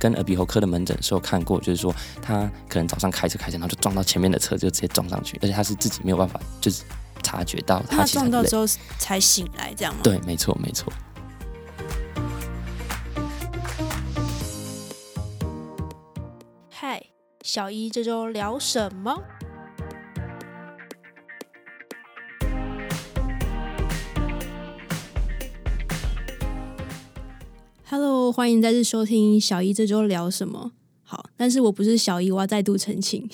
跟耳鼻喉科的门诊的时候看过，就是说他可能早上开车开车，然后就撞到前面的车，就直接撞上去，而且他是自己没有办法，就是察觉到他撞到之后才醒来，这样吗？。对，没错，没错。嗨，小一这周聊什么欢迎再次收听小姨这周聊什么。好，但是我不是小姨，我要再度澄清。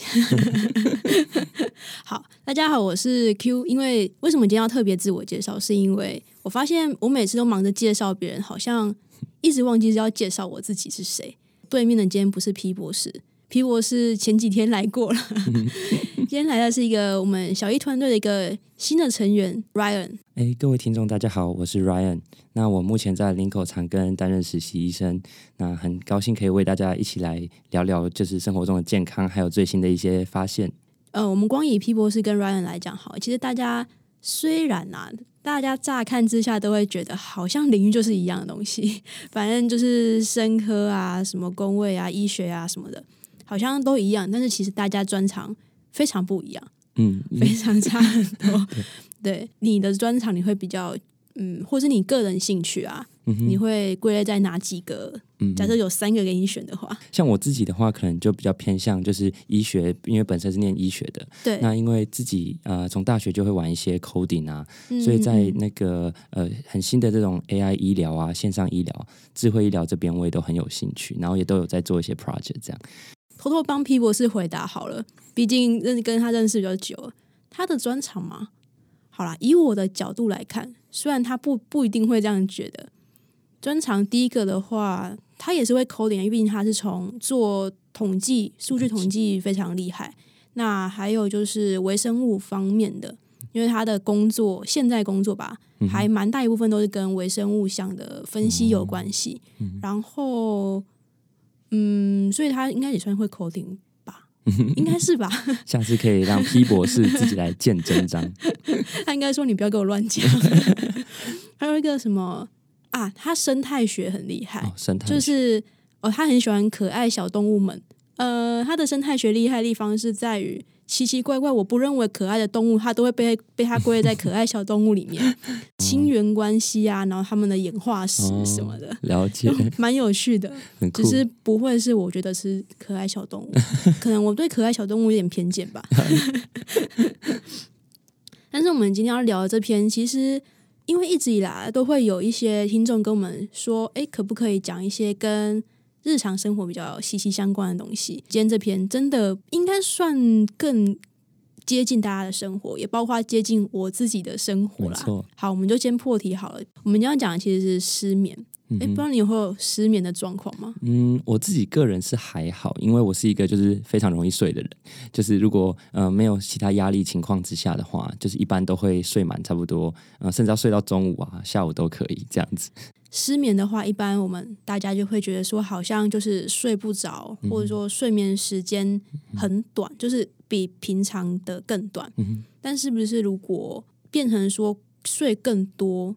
好，大家好，我是 Q。因为为什么今天要特别自我介绍？是因为我发现我每次都忙着介绍别人，好像一直忘记是要介绍我自己是谁。对面的今天不是 P 博士，P 博士前几天来过了。今天来的是一个我们小一团队的一个新的成员 Ryan。哎，各位听众，大家好，我是 Ryan。那我目前在林口长庚担任实习医生，那很高兴可以为大家一起来聊聊，就是生活中的健康，还有最新的一些发现。呃，我们光以 P 博士跟 Ryan 来讲，好，其实大家虽然啊，大家乍看之下都会觉得好像领域就是一样的东西，反正就是生科啊、什么工位啊、医学啊什么的，好像都一样，但是其实大家专长非常不一样，嗯，非常差很多。对，你的专长你会比较。嗯，或是你个人兴趣啊，你会归类在哪几个？嗯假设有三个给你选的话，像我自己的话，可能就比较偏向就是医学，因为本身是念医学的。对。那因为自己呃从大学就会玩一些 coding 啊，所以在那个呃很新的这种 AI 医疗啊、线上医疗、智慧医疗这边，我也都很有兴趣，然后也都有在做一些 project 这样。偷偷帮皮博士回答好了，毕竟认跟他认识比较久，他的专长嘛。好啦，以我的角度来看，虽然他不不一定会这样觉得。专长第一个的话，他也是会 coding，因为毕竟他是从做统计、数据统计非常厉害。那还有就是微生物方面的，因为他的工作现在工作吧，还蛮大一部分都是跟微生物相的分析有关系。然后，嗯，所以他应该也算会 coding 吧。应该是吧，下次可以让 P 博士自己来见真章。他应该说：“你不要给我乱讲。”还有一个什么啊？他生态学很厉害，生态就是哦，他很喜欢可爱小动物们。呃，他的生态学厉害地方是在于。奇奇怪怪，我不认为可爱的动物，它都会被被它归类在可爱小动物里面。亲缘关系啊，然后他们的演化史什么的，了解，蛮有趣的。只是不会是我觉得是可爱小动物，可能我对可爱小动物有点偏见吧。但是我们今天要聊的这篇，其实因为一直以来都会有一些听众跟我们说，哎，可不可以讲一些跟。日常生活比较息息相关的东西，今天这篇真的应该算更接近大家的生活，也包括接近我自己的生活啦。好，我们就先破题好了。我们今天讲的其实是失眠。哎，不知道你会有失眠的状况吗？嗯，我自己个人是还好，因为我是一个就是非常容易睡的人。就是如果呃没有其他压力情况之下的话，就是一般都会睡满差不多，呃，甚至要睡到中午啊、下午都可以这样子。失眠的话，一般我们大家就会觉得说，好像就是睡不着，或者说睡眠时间很短，就是比平常的更短。但是不是如果变成说睡更多，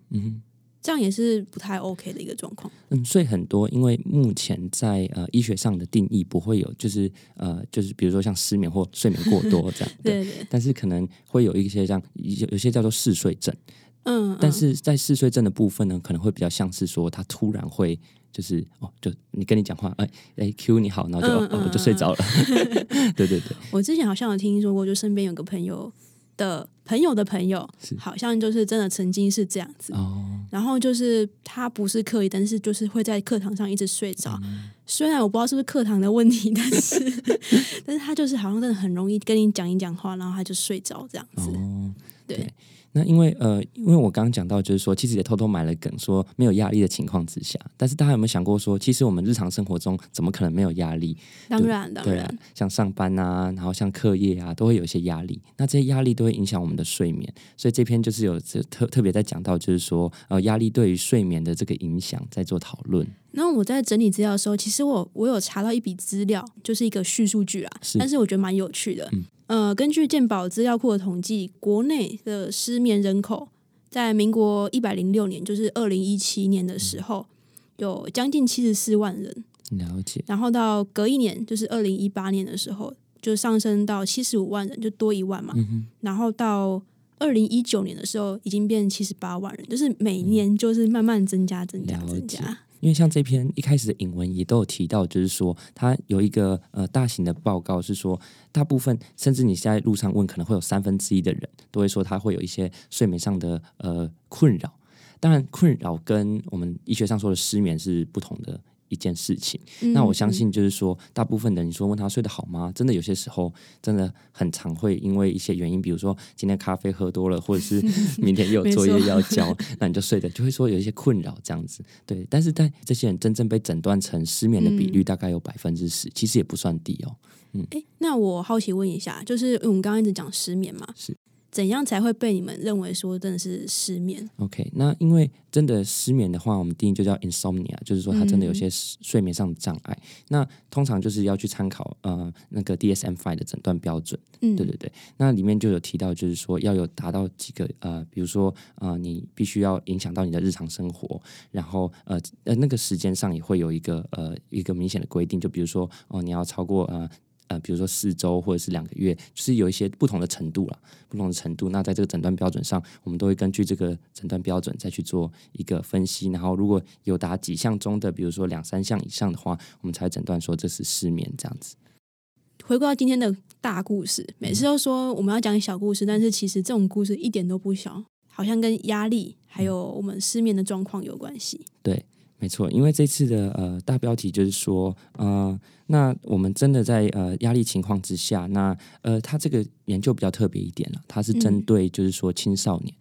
这样也是不太 OK 的一个状况。嗯，睡很多，因为目前在呃医学上的定义不会有，就是呃就是比如说像失眠或睡眠过多这样。对对。但是可能会有一些像有有些叫做嗜睡症。嗯，但是在嗜睡症的部分呢，可能会比较像是说，他突然会就是哦，就你跟你讲话，哎哎，Q 你好，然后就哦就睡着了。对对对，我之前好像有听说过，就身边有个朋友的朋友的朋友，好像就是真的曾经是这样子。哦，然后就是他不是刻意，但是就是会在课堂上一直睡着。虽然我不知道是不是课堂的问题，但是 但是他就是好像真的很容易跟你讲一讲话，然后他就睡着这样子。哦，对。那因为呃，因为我刚刚讲到，就是说，其实也偷偷买了梗，说没有压力的情况之下，但是大家有没有想过说，其实我们日常生活中怎么可能没有压力？当然，当然，像上班啊，然后像课业啊，都会有一些压力。那这些压力都会影响我们的睡眠，所以这篇就是有特特别在讲到，就是说，呃，压力对于睡眠的这个影响，在做讨论。那我在整理资料的时候，其实我我有查到一笔资料，就是一个叙述句啊，但是我觉得蛮有趣的。呃，根据健保资料库的统计，国内的失眠人口在民国一百零六年，就是二零一七年的时候，有将近七十四万人。了解，然后到隔一年，就是二零一八年的时候，就上升到七十五万人，就多一万嘛。嗯哼，然后到二零一九年的时候，已经变七十八万人，就是每年就是慢慢增加、增加、增加。因为像这篇一开始的引文也都有提到，就是说它有一个呃大型的报告是说，大部分甚至你现在路上问，可能会有三分之一的人都会说他会有一些睡眠上的呃困扰。当然，困扰跟我们医学上说的失眠是不同的一件事情。那我相嗯信，就是说，大部分的你说问他睡得好吗？真的有些时候真的很常会因为一些原因，比如说今天咖啡喝多了，或者是 明天又有作业要交，那你就睡的就会说有一些困扰这样子。对，但是在这些人真正被诊断成失眠的比嗯率大概有百分之十，其实也不算低哦。诶，那我好奇问一下，就是我们刚刚一直讲失眠嘛，是怎样才会被你们认为说真的是失眠？OK，那因为真的失眠的话，我们定义就叫 insomnia，就是说他真的有嗯些睡眠上的障碍。那通常就是要去参考呃那个 DSM-5 的诊断标准。嗯，对对对，那里面就有提到，就是说要有达到几个呃，比如说呃，你必须要影响到你的日常生活，然后呃呃那个时间上也会有一个呃一个明显的规定，就比如说哦、你要超过呃。呃，比如说四周或者是两个月，就是有一些不同的程度了，不同的程度。那在这个诊断标准上，我们都会根据这个诊断标准再去做一个分析。然后如果有达几项中的，比如说两三项以上的话，我们才诊断说这是失眠这样子。回归到今天的大故事，每嗯次都说我们要讲小故事，但是其实这种故事一点都不小，好像跟压力还有我们失眠的状况有关系。对，没错，因为这次的呃大标题就是说，呃，那我们真的在呃压力情况之下，那呃，他这个研究比较特别一点了，他是针嗯。对就是说青少年，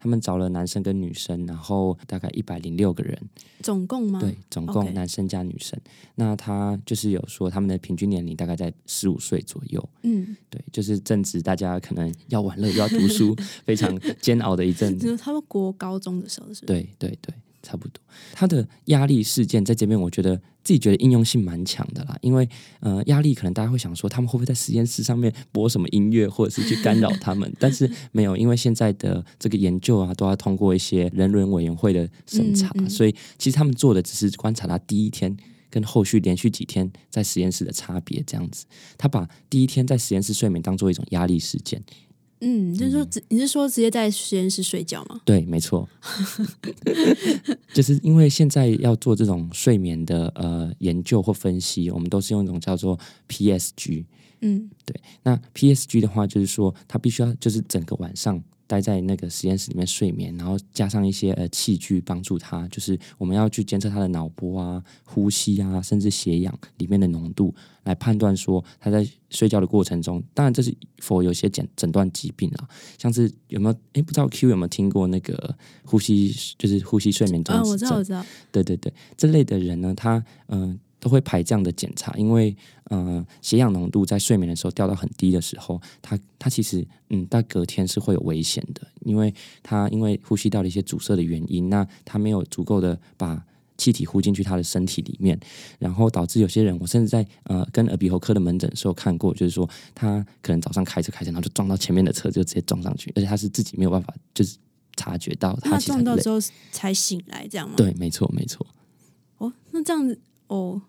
他们找了男生跟女生，然后大概一百零六个人，总共吗？对，总共？男生加女生，那他就是有说他们的平均年龄大概在十五岁左右，嗯，对，就是正值大家可能要玩乐又要读书，非常煎熬的一阵就是他们国高中的时候是？对对对，差不多。他的压力事件在这边，我觉得自己觉得应用性蛮强的啦。因为呃，压力可能大家会想说，他们会不会在实验室上面播什么音乐，或者是去干扰他们？但是没有，因为现在的这个研究啊，都要通过一些人伦委员会的审查，嗯嗯所以其实他们做的只是观察他第一天。跟后续连续几天在实验室的差别，这样子，他把第一天在实验室睡眠当做一种压力事件，嗯，就是说直你是说直接在实验室睡觉吗？对，没错，就是因为现在要做这种睡眠的呃研究或分析，我们都是用一种叫做 PSG。嗯对那 PSG 的话，就是说它必须要就是整个晚上待在那个实验室里面睡眠，然后加上一些呃器具帮助他，就是我们要去监测他的脑波啊、呼吸啊，甚至血氧里面的浓度，来判断说他在睡觉的过程中，当然这是否有些诊诊断疾病啊，像是有没有诶，不知道 Q 有没有听过那个呼吸就是呼吸睡眠中啊，止症？我知道，我知道。对对对，这类的人呢，他嗯、呃都会排这样的检查，因为嗯、呃血氧浓度在睡眠的时候掉到很低的时候，它它其实嗯到隔天是会有危险的，因为它因为呼吸道的一些阻塞的原因，那它没有足够的把。气体呼进去他的身体里面，然后导致有些人，我甚至在呃跟耳鼻喉科的门诊的时候看过，就是说他可能早上开车开车，然后就撞到前面的车，就直接撞上去，而且他是自己没有办法就是察觉到那他撞到之后才醒来，这样吗？。对，没错没错。哦，那这样子，哦，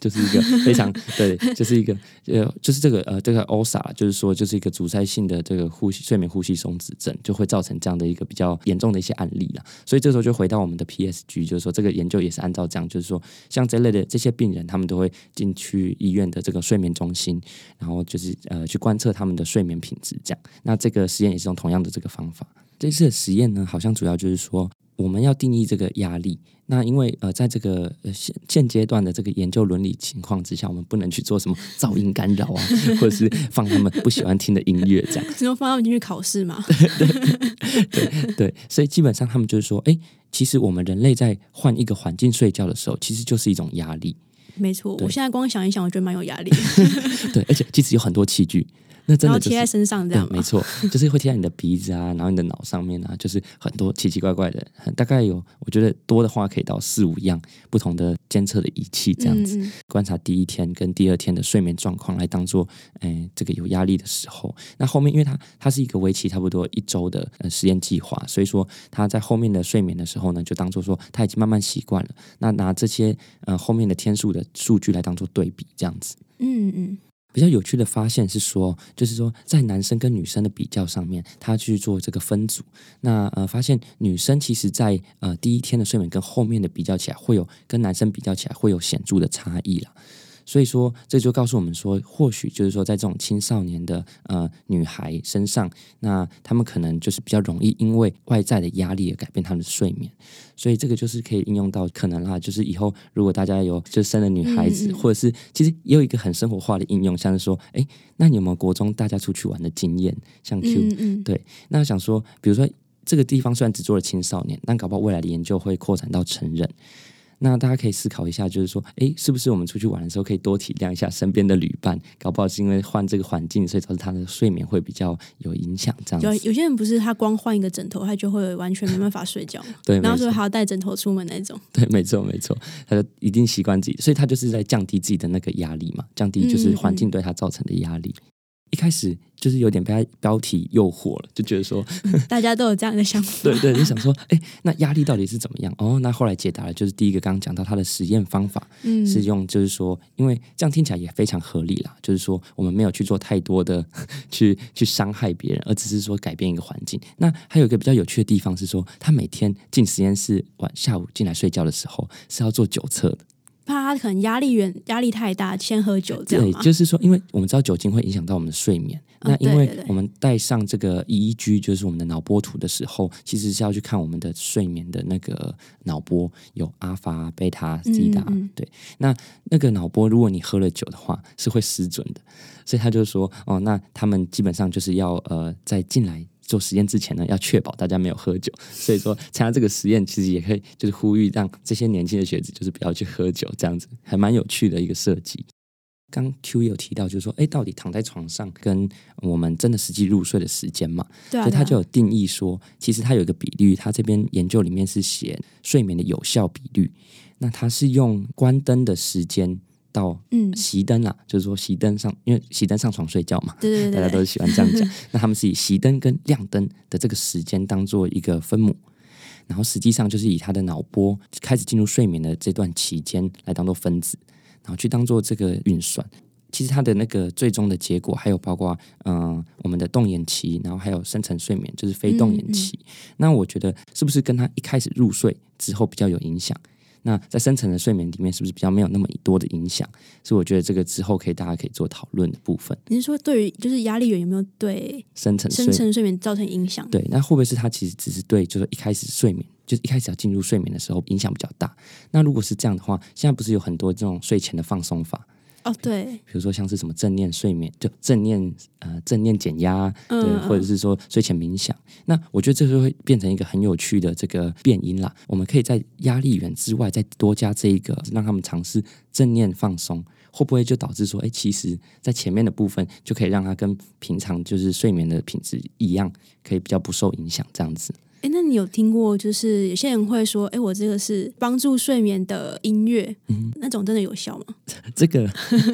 就是一个 非常对，就是一个呃，就是这个呃，这个 OSA，就是说就是一个阻塞性的这个呼吸睡眠呼吸松弛症，就会造成这样的一个比较严重的一些案例啦。所以这时候就回到我们的 PSG，就是说这个研究也是按照这样，就是说像这类的这些病人，他们都会进去医院的这个睡眠中心，然后就是呃去观测他们的睡眠品质，这样。那这个实验也是用同样的这个方法。这次的实验呢，好像主要就是说我们要定义这个压力。那因为呃，在这个呃现现阶段的这个研究伦理情况之下，我们不能去做什么噪音干扰啊，或者是放他们不喜欢听的音乐这样。只能放他们进去考试嘛？对对对，所以基本上他们就是说，哎，其实我们人类在换一个环境睡觉的时候，其实就是一种压力。没错，我现在光想一想，我觉得蛮有压力。对，而且其实有很多器具，那真然后贴在。身上这样，没错，就是会贴在你的鼻子啊，然后你的脑上面啊，就是很多奇奇怪怪的，大概有我觉得多的话可以到四五样不同的监测的仪器这样子。嗯嗯观察第一天跟第二天的睡眠状况，来当做，诶、这个有压力的时候。那后面，因为它它是一个为期差不多一周的呃实验计划，所以说他在后面的睡眠的时候呢，就当做说他已经慢慢习惯了。那拿这些呃后面的天数的数据来当做对比，这样子。嗯嗯比较有趣的发现是说，就是说在男生跟女生的比较上面，他去做这个分组。那呃，发现女生其实在呃第一天的睡眠跟后面的比较起来，会有跟男生比较起来会有显著的差异了。所以说，这就告诉我们说，或许就是说，在这种青少年的呃女孩身上，那她们可能就是比较容易因为外在的压力而改变她们的睡眠。所以这个就是可以应用到可能啦，就是以后如果大家有就生了女孩子，嗯嗯或者是其实也有一个很生活化的应用，像是说，哎，那你有没有国中大家出去玩的经验？像 Q，、嗯嗯，对，那我想说，比如说这个地方虽然只做了青少年，但搞不好未来的研究会扩展到成人。那大家可以思考一下，就是说，诶，是不是我们出去玩的时候可以多体谅一下身边的旅伴？搞不好是因为换这个环境，所以导致他的睡眠会比较有影响，这样子。有有些人不是他光换一个枕头，他就会完全没办法睡觉，对，然后说还要带枕头出门那种。对，没错，没错，他就一定习惯自己，所以他就是在降低自己的那个压力嘛，降低就是环境对他造成的压力。一开始就是有点被他标题诱惑了，就觉得说，大家都有这样的想法。对对，就想说，哎，那压力到底是怎么样？哦，那后来解答了，就是第一个刚刚讲到他的实验方法嗯，是用，就是说，因为这样听起来也非常合理啦，就是说我们没有去做太多的 去去伤害别人，而只是说改变一个环境。那还有一个比较有趣的地方是说，他每天进实验室晚下午进来睡觉的时候是要做九测的。怕他可能压力源压力太大，先喝酒这样对，就是说，因为我们知道酒精会影响到我们的睡眠，哦那因为我们带上这个 EEG，就是我们的脑波图的时候，其实是要去看我们的睡眠的那个脑波，有阿法、贝塔、西达。嗯嗯对，那那个脑波，如果你喝了酒的话，是会失准的。所以他就说，哦，那他们基本上就是要呃，在进来。做实验之前呢，要确保大家没有喝酒，所以说参加这个实验，其实也可以就是呼吁让这些年轻的学子就是不要去喝酒，这样子还蛮有趣的一个设计。刚 Q 也有提到，就是说，哎，到底躺在床上跟我们真的实际入睡的时间嘛？对啊，所以他就有定义说，其实他有一个比率，他这边研究里面是写睡眠的有效比率。那他是用关灯的时间到嗯，熄灯啦，就是说熄灯上，因为熄灯上床睡觉嘛，对对对大家都喜欢这样讲。那他们是以熄灯跟亮灯的这个时间当做一个分母，然后实际上就是以他的脑波开始进入睡眠的这段期间来当做分子，然后去当做这个运算。其实它的那个最终的结果，还有包括嗯、呃我们的动眼期，然后还有深层睡眠，就是非动眼期。那我觉得是不是跟他一开始入睡之后比较有影响？那在深层的睡眠里面，是不是比较没有那么多的影响？所以我觉得这个之后可以大家可以做讨论的部分。你是说对于就是压力源有没有对深层深层睡眠造成影响？对，那会不会是它其实只是对，就是一开始睡眠，就是一开始要进入睡眠的时候影响比较大？那如果是这样的话，现在不是有很多这种睡前的放松法，哦，对，比如说像是什么正念睡眠，就正念呃正念减压，对，嗯，或者是说睡前冥想。那我觉得这就会变成一个很有趣的这个变音啦。我们可以在压力源之外再多加这一个，让他们尝试正念放松。会不会就导致说，哎，其实，在前面的部分就可以让他跟平常就是睡眠的品质一样，可以比较不受影响，这样子。哎，那你有听过就是有些人会说，哎，我这个是帮助睡眠的音乐，嗯那种真的有效吗？这个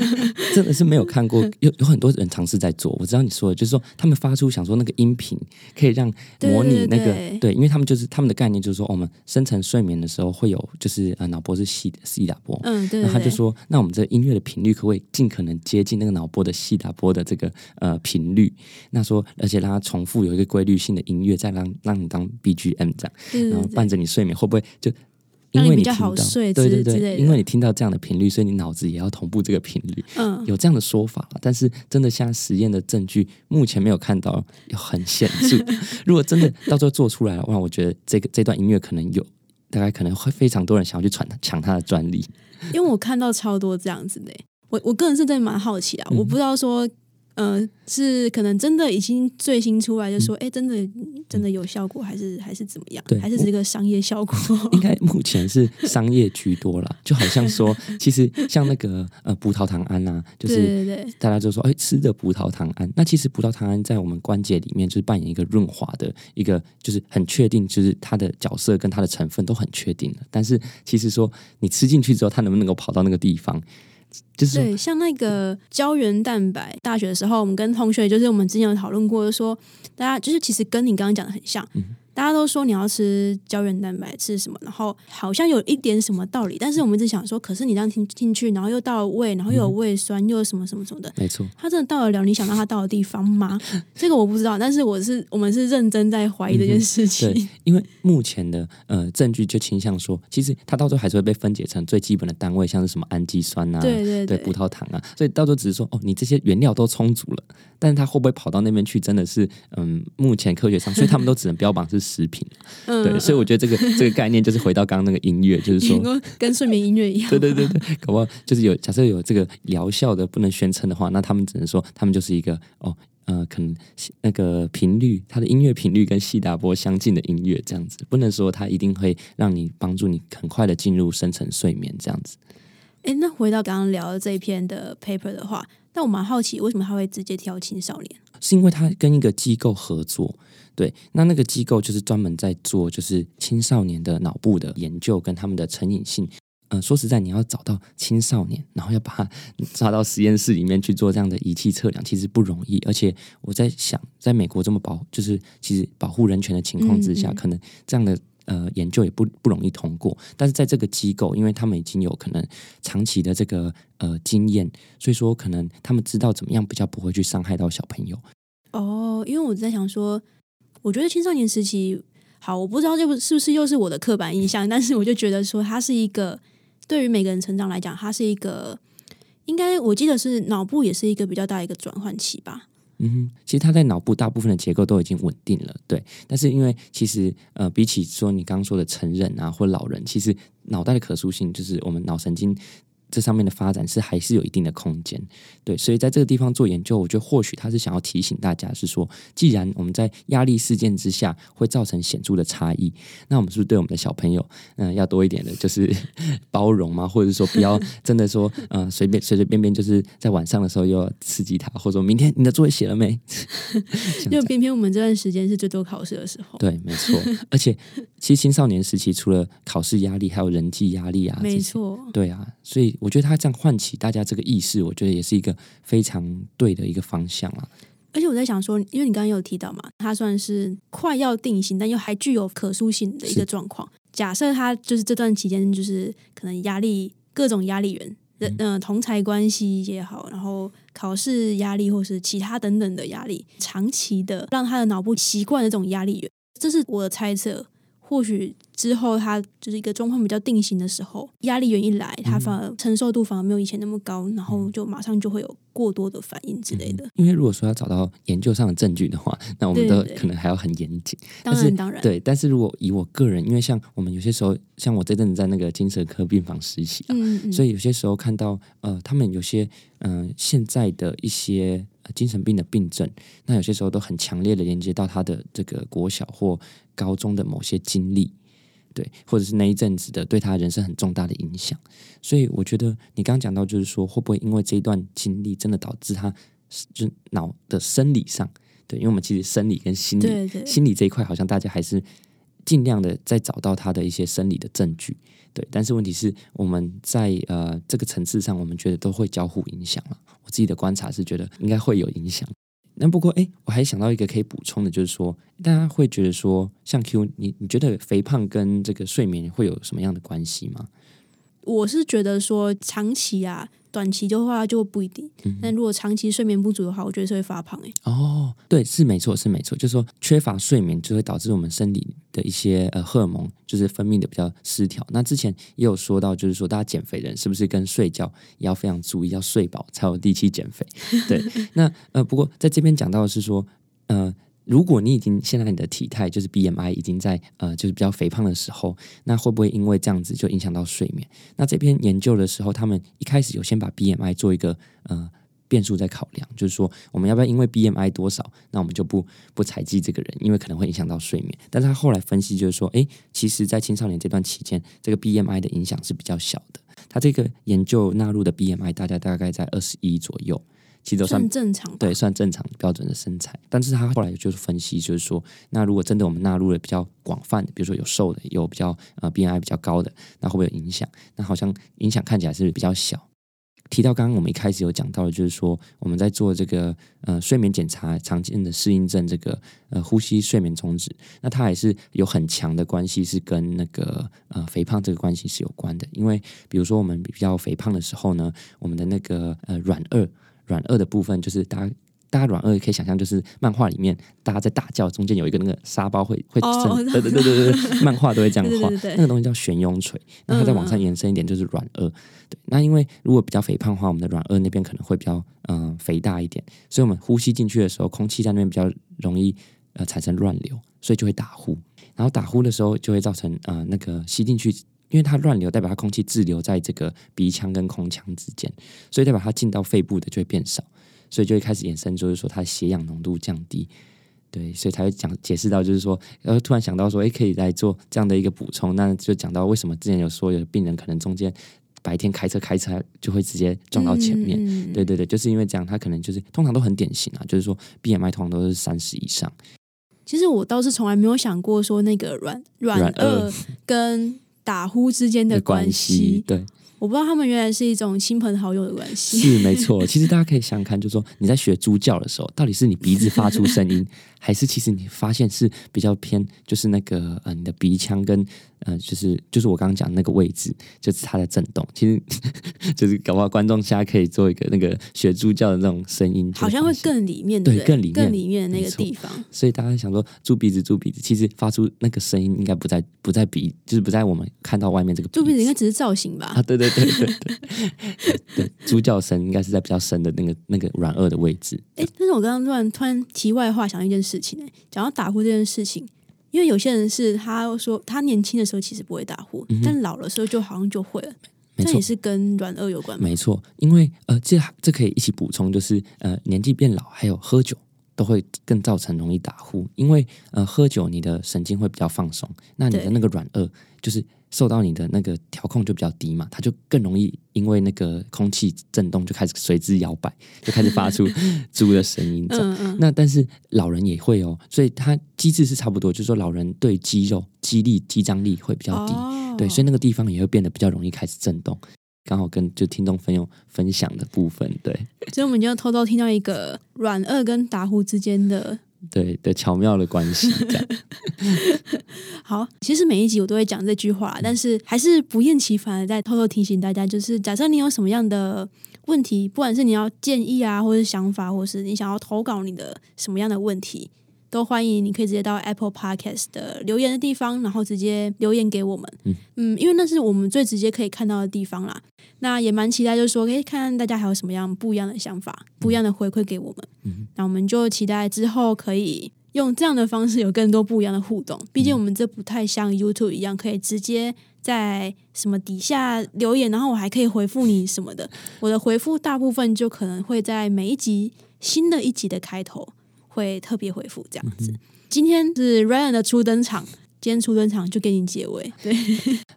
真的是没有看过，有有很多人尝试在做。我知道你说的，就是说他们发出想说那个音频可以让模拟那个对对因为他们就是他们的概念就是说，我们深层睡眠的时候会有就是呃脑波是细细打波，嗯，对对对，然后他就说，那我们这音乐的频率可不可以尽可能接近那个脑波的细打波的这个呃频率？那说而且让它重复有一个规律性的音乐，再让让你当 BGM 这样。对对对然后伴着你睡眠，会不会就因为让你比较听到好睡对对对，因为你听到这样的频率，所以你脑子也要同步这个频率，嗯，有这样的说法但是真的现在实验的证据目前没有看到有很显著。如果真的到时候做出来的话，我觉得这个这段音乐可能有。大概可能会非常多人想要去抢抢他的专利，因为我看到超多这样子的欸，我我个人是真的蛮好奇啊，嗯我不知道说呃，是可能真的已经最新出来，就说，哎、真的真的有效果，还是还是怎么样？对还是只是个商业效果？应该目前是商业居多了，就好像说，其实像那个呃葡萄糖胺啊，就是大家就说，哎，吃的葡萄糖胺。那其实葡萄糖胺在我们关节里面就是扮演一个润滑的一个，就是很确定，就是它的角色跟它的成分都很确定了。但是其实说你吃进去之后，它能不能够跑到那个地方，就是，对，像那个胶原蛋白，大学的时候，我们跟同学就是我们之前有讨论过，就说大家就是其实跟你刚刚讲的很像，嗯大家都说你要吃胶原蛋白吃什么，然后好像有一点什么道理，但是我们一直想说，可是你这样听进去，然后又到了胃，然后又有胃酸，又有什么什么什么的，没错。它真的到得了你想让它到的地方吗？这个我不知道，但是我是我们是认真在怀疑这件事情。对，因为目前的呃证据就倾向说，其实它到最后还是会被分解成最基本的单位，像是什么氨基酸啊，对对对葡萄糖啊，所以到时候只是说哦，你这些原料都充足了，但是它会不会跑到那边去，真的是嗯，目前科学上，所以他们都只能标榜是食品。嗯，对，所以我觉得这个这个概念就是回到刚刚那个音乐，就是说 跟睡眠音乐一样。对对对对，搞不好就是有假设有这个疗效的不能宣称的话，那他们只能说他们就是一个哦呃，可能那个频率，它的音乐频率跟西达波相近的音乐这样子，不能说它一定会让你帮助你很快的进入深层睡眠这样子。哎，那回到刚刚聊的这一篇的 paper 的话，那我蛮好奇，为什么他会直接挑青少年？是因为他跟一个机构合作，对，那那个机构就是专门在做就是青少年的脑部的研究跟他们的成瘾性。呃，说实在，你要找到青少年，然后要把他抓到实验室里面去做这样的仪器测量，其实不容易。而且我在想，在美国这么保，就是其实保护人权的情况之下，嗯嗯可能这样的呃研究也不不容易通过。但是在这个机构，因为他们已经有可能长期的这个呃经验，所以说可能他们知道怎么样比较不会去伤害到小朋友。哦，因为我在想说，我觉得青少年时期，好，我不知道这不是不是又是我的刻板印象，但是我就觉得说，它是一个对于每个人成长来讲，它是一个应该我记得是脑部也是一个比较大的一个转换期吧。嗯哼，其实他在脑部大部分的结构都已经稳定了，对。但是因为其实呃，比起说你刚刚说的成人啊或老人，其实脑袋的可塑性就是我们脑神经这上面的发展是还是有一定的空间，对。所以在这个地方做研究，我觉得或许他是想要提醒大家是说，既然我们在压力事件之下会造成显著的差异，那我们是不是对我们的小朋友，嗯、要多一点的就是 包容嘛，或者说不要真的说，呃，随便随随便便就是在晚上的时候又要刺激他，或者说明天你的作业写了没？就偏偏我们这段时间是最多考试的时候，对，没错。而且其实青少年时期除了考试压力，还有人际压力啊，没错。对啊，所以我觉得他这样唤起大家这个意识，我觉得也是一个非常对的一个方向啊。而且我在想说，因为你刚刚有提到嘛，它算是快要定型，但又还具有可塑性的一个是状况。假设他就是这段期间，就是可能压力各种压力源，嗯、呃同才关系也好，然后考试压力或是其他等等的压力，长期的让他的脑部习惯这种压力源，这是我的猜测。或许之后他就是一个状况比较定型的时候，压力源一来，他反而承受度反而没有以前那么高，然后就马上就会有过多的反应之类的。因为如果说要找到研究上的证据的话，那我们都可能还要很严谨。当然，当然，对，但是如果以我个人，因为像我们有些时候，像我这阵子在那个精神科病房实习啊，嗯嗯，所以有些时候看到呃，他们有些嗯、呃现在的一些、呃精神病的病症，那有些时候都很强烈的连接到他的这个国小或高中的某些经历，对，或者是那一阵子的对他人生很重大的影响。所以我觉得你刚刚讲到，就是说会不会因为这一段经历真的导致他就脑的生理上，对，因为我们其实生理跟心理对对，心理这一块好像大家还是尽量的在找到他的一些生理的证据，对。但是问题是我们在呃这个层次上，我们觉得都会交互影响了。我自己的观察是觉得应该会有影响。那不过哎，我还想到一个可以补充的，就是说大家会觉得说，像 Q，你你觉得肥胖跟这个睡眠会有什么样的关系吗？我是觉得说长期啊，短期的话就不一定。嗯但如果长期睡眠不足的话，我觉得是会发胖诶、哦，对，是没错，是没错，就是说缺乏睡眠就会导致我们生理的一些呃荷尔蒙就是分泌的比较失调。那之前也有说到，就是说大家减肥的人是不是跟睡觉也要非常注意，要睡饱才有力气减肥？对，那呃不过在这边讲到的是说，呃。如果你已经现在你的体态就是 BMI 已经在呃就是比较肥胖的时候，那会不会因为这样子就影响到睡眠？那这篇研究的时候，他们一开始有先把 BMI 做一个呃变数在考量，就是说我们要不要因为 BMI 多少，那我们就不不采集这个人，因为可能会影响到睡眠。但是他后来分析就是说，诶，其实在青少年这段期间，这个 BMI 的影响是比较小的。他这个研究纳入的 BMI 大家大概在二十一左右，其实都算算正常吧。对，算正常标准的身材。但是他后来就是分析，就是说，那如果真的我们纳入了比较广泛的，比如说有瘦的，有比较呃 BMI 比较高的，那会不会有影响？那好像影响看起来是比较小。提到刚刚我们一开始有讲到的，就是说我们在做这个呃睡眠检查常见的适应症，这个呃呼吸睡眠中止，那它还是有很强的关系，是跟那个呃肥胖这个关系是有关的。因为比如说我们比较肥胖的时候呢，我们的那个呃软腭软腭的部分，就是大家。大家软腭可以想象，就是漫画里面大家在大叫，中间有一个那个沙包会会哦震，对对对对对，漫画都会这样画。那个东西叫悬雍垂，那它再往上延伸一点就是软腭。对，那因为如果比较肥胖的话，我们的软腭那边可能会比较嗯、呃肥大一点，所以我们呼吸进去的时候，空气在那边比较容易呃产生乱流，所以就会打呼。然后打呼的时候就会造成呃那个吸进去，因为它乱流，代表它空气滞留在这个鼻腔跟空腔之间，所以代表它进到肺部的就会变少，所以就会开始衍生，就是说它血氧浓度降低。对，所以才会讲解释到，就是说，然后突然想到说，诶，可以来做这样的一个补充，那就讲到为什么之前有说有病人可能中间白天开车开车就会直接撞到前面，嗯对对对，就是因为这样，他可能就是通常都很典型啊，就是说 BMI 通常都是三十以上，其实我倒是从来没有想过说那个软软腭。跟打呼之间的关系，对，我不知道他们原来是一种亲朋好友的关系。是没错。其实大家可以想想看，就是说你在学猪叫的时候，到底是你鼻子发出声音，还是其实你发现是比较偏，就是那个呃你的鼻腔跟呃就是就是我刚刚讲的那个位置，就是它在震动。其实就是搞不好观众现在可以做一个那个学猪叫的那种声音，好像会更里面，不对？对更里面更里面的那个地方。所以大家想说猪鼻子猪鼻子，其实发出那个声音应该不在不在鼻，就是不在我们看到外面这个猪鼻子应该只是造型吧啊，？对对对对对对对，猪叫声应该是在比较深的那个那个软腭的位置。哎，但是我刚刚突然突然题外话想一件事情，哎，讲到打呼这件事情，因为有些人是他说他年轻的时候其实不会打呼，但老的时候就好像就会了，这也，是跟软腭有关？没错，因为呃，这这可以一起补充，就是呃，年纪变老还有喝酒都会更造成容易打呼，因为呃，喝酒你的神经会比较放松，那你的那个软腭就是受到你的那个调控就比较低嘛，它就更容易因为那个空气震动就开始随之摇摆，就开始发出 猪的声音那但是老人也会哦，所以它机制是差不多，就是说老人对肌肉肌力、肌张力会比较低，哦，对，所以那个地方也会变得比较容易开始震动。刚好跟就听众朋友分享的部分，对。所以我们就偷偷听到一个软腭跟打呼之间的对的巧妙的关系，好，其实每一集我都会讲这句话，但是还是不厌其烦的在偷偷提醒大家，就是假设你有什么样的问题，不管是你要建议啊，或是想法，或是你想要投稿你的什么样的问题，都欢迎，你可以直接到 Apple Podcast 的留言的地方，然后直接留言给我们。嗯因为那是我们最直接可以看到的地方啦。那也蛮期待，就是说可以看看大家还有什么样不一样的想法、不一样的回馈给我们。嗯那我们就期待之后可以用这样的方式有更多不一样的互动。毕竟我们这不太像 YouTube 一样，可以直接在什么底下留言，然后我还可以回复你什么的。我的回复大部分就可能会在每一集新的一集的开头会特别回复这样子。今天是 Ryan 的初登场。今天初登场就给你结尾，对，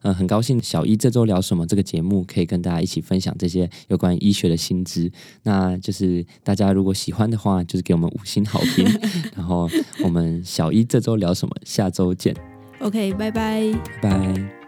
嗯，很高兴小一这周聊什么这个节目可以跟大家一起分享这些有关于医学的新知。那就是大家如果喜欢的话，就是给我们五星好评。然后我们小一这周聊什么，下周见，OK，拜拜。拜拜。